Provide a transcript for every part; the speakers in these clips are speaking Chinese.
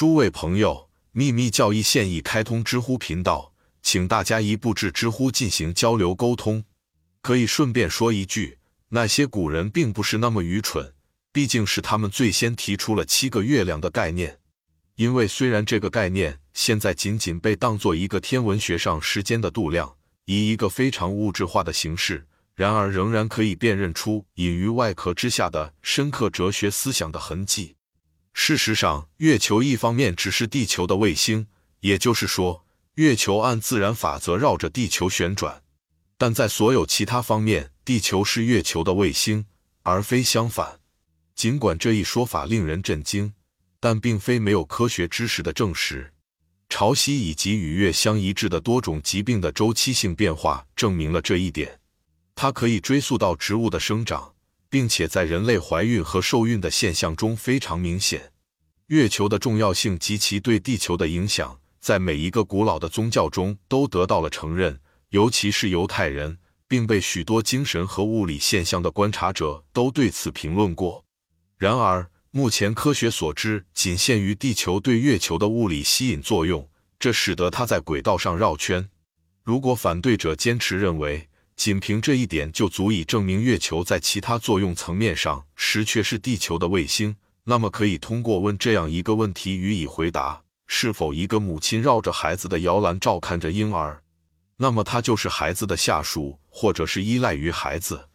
诸位朋友，秘密教义现已开通知乎频道，请大家一步至知乎进行交流沟通。可以顺便说一句，那些古人并不是那么愚蠢，毕竟是他们最先提出了七个月亮的概念。因为虽然这个概念现在仅仅被当做一个天文学上时间的度量，以一个非常物质化的形式，然而仍然可以辨认出隐于外壳之下的深刻哲学思想的痕迹。事实上，月球一方面只是地球的卫星，也就是说，月球按自然法则绕着地球旋转；但在所有其他方面，地球是月球的卫星，而非相反。尽管这一说法令人震惊，但并非没有科学知识的证实。潮汐以及与月相一致的多种疾病的周期性变化证明了这一点。它可以追溯到植物的生长。并且在人类怀孕和受孕的现象中非常明显。月球的重要性及其对地球的影响，在每一个古老的宗教中都得到了承认，尤其是犹太人，并被许多精神和物理现象的观察者都对此评论过。然而，目前科学所知仅限于地球对月球的物理吸引作用，这使得它在轨道上绕圈。如果反对者坚持认为，仅凭这一点就足以证明月球在其他作用层面上实确是地球的卫星。那么，可以通过问这样一个问题予以回答：是否一个母亲绕着孩子的摇篮照看着婴儿，那么他就是孩子的下属，或者是依赖于孩子。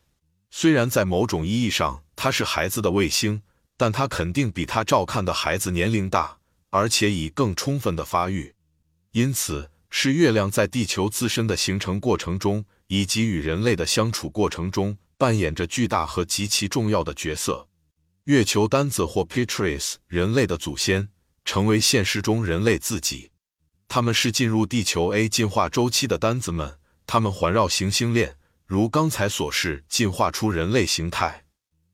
虽然在某种意义上他是孩子的卫星，但他肯定比他照看的孩子年龄大，而且以更充分的发育。因此，是月亮在地球自身的形成过程中。以及与人类的相处过程中扮演着巨大和极其重要的角色。月球单子或 Petrus，人类的祖先，成为现实中人类自己。他们是进入地球 A 进化周期的单子们，他们环绕行星链，如刚才所示，进化出人类形态。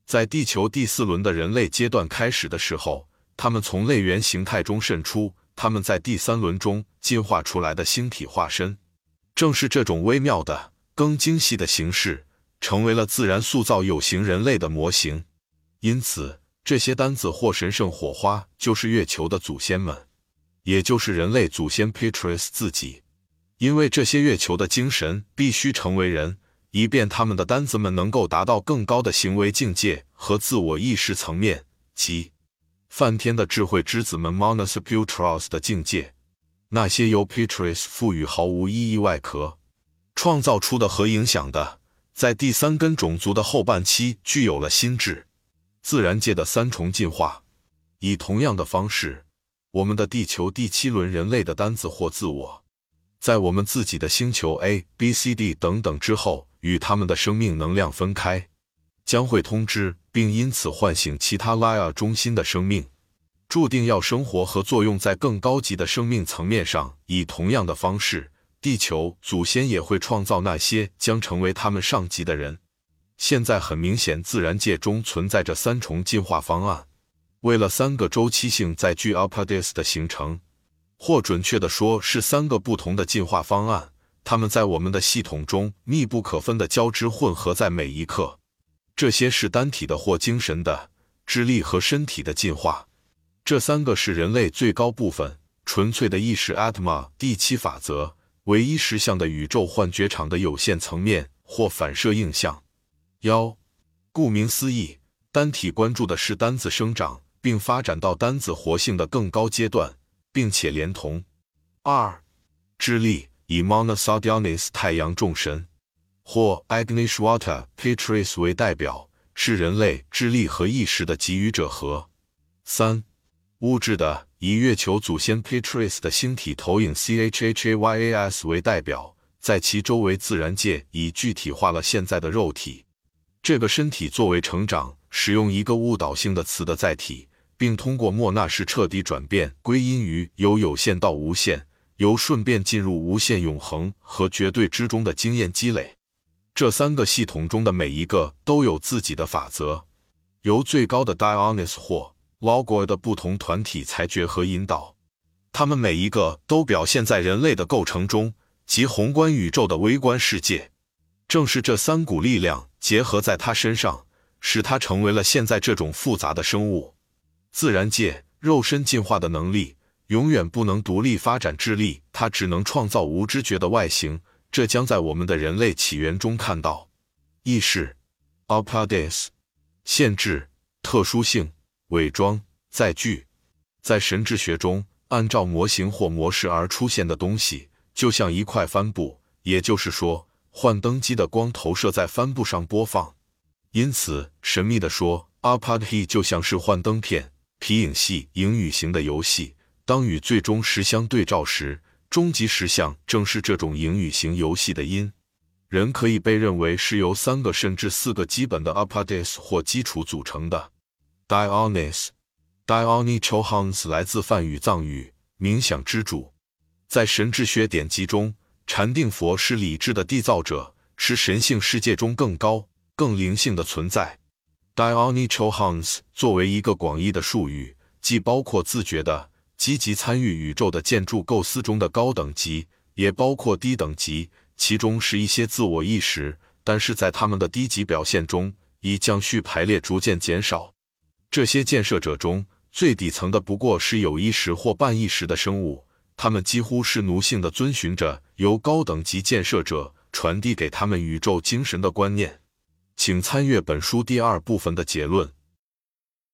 在地球第四轮的人类阶段开始的时候，他们从类猿形态中渗出，他们在第三轮中进化出来的星体化身，正是这种微妙的。更精细的形式成为了自然塑造有形人类的模型，因此这些单子或神圣火花就是月球的祖先们，也就是人类祖先 Petrus 自己。因为这些月球的精神必须成为人，以便他们的单子们能够达到更高的行为境界和自我意识层面，即梵天的智慧之子们 Monas Putros 的境界。那些由 Petrus 赋予毫无意义外壳。创造出的和影响的，在第三根种族的后半期具有了心智。自然界的三重进化，以同样的方式，我们的地球第七轮人类的单子或自我，在我们自己的星球 A、B、C、D 等等之后，与他们的生命能量分开，将会通知并因此唤醒其他拉亚中心的生命，注定要生活和作用在更高级的生命层面上，以同样的方式。地球祖先也会创造那些将成为他们上级的人。现在很明显，自然界中存在着三重进化方案，为了三个周期性在巨 a p a d i s 的形成，或准确的说是三个不同的进化方案，它们在我们的系统中密不可分的交织混合在每一刻。这些是单体的或精神的、智力和身体的进化。这三个是人类最高部分纯粹的意识 Atma 第七法则。唯一实相的宇宙幻觉场的有限层面或反射映像。幺，顾名思义，单体关注的是单子生长并发展到单子活性的更高阶段，并且连同二，智力以 Monosodianis 太阳众神或 Agnishwata Petrus 为代表，是人类智力和意识的给予者和三，物质的。以月球祖先 Petrus 的星体投影 Chhayas 为代表，在其周围自然界已具体化了现在的肉体。这个身体作为成长使用一个误导性的词的载体，并通过莫纳什彻底转变归因于由有限到无限，由顺便进入无限永恒和绝对之中的经验积累。这三个系统中的每一个都有自己的法则，由最高的 Dionys 或 logo 的不同团体裁决和引导，他们每一个都表现在人类的构成中及宏观宇宙的微观世界。正是这三股力量结合在他身上，使他成为了现在这种复杂的生物。自然界肉身进化的能力永远不能独立发展智力，它只能创造无知觉的外形。这将在我们的人类起源中看到。意识 a p a d e s 限制、特殊性、伪装、载具，在神智学中，按照模型或模式而出现的东西，就像一块帆布，也就是说，幻灯机的光投射在帆布上播放。因此，神秘地说 a p a d e 就像是幻灯片、皮影戏、影语型的游戏。当与最终实相对照时，终极实相正是这种影语型游戏的因。人可以被认为是由三个甚至四个基本的 apades 或基础组成的。Dionys，Dionychohans 来自梵语藏语，冥想之主。在神智学典籍中，禅定佛是理智的缔造者，是神性世界中更高、更灵性的存在。Dionychohans 作为一个广义的术语，既包括自觉的、积极参与宇宙的建筑构思中的高等级，也包括低等级。其中是一些自我意识，但是在他们的低级表现中，以降序排列逐渐减少。这些建设者中最底层的不过是有意识或半意识的生物，他们几乎是奴性的遵循着由高等级建设者传递给他们宇宙精神的观念。请参阅本书第二部分的结论。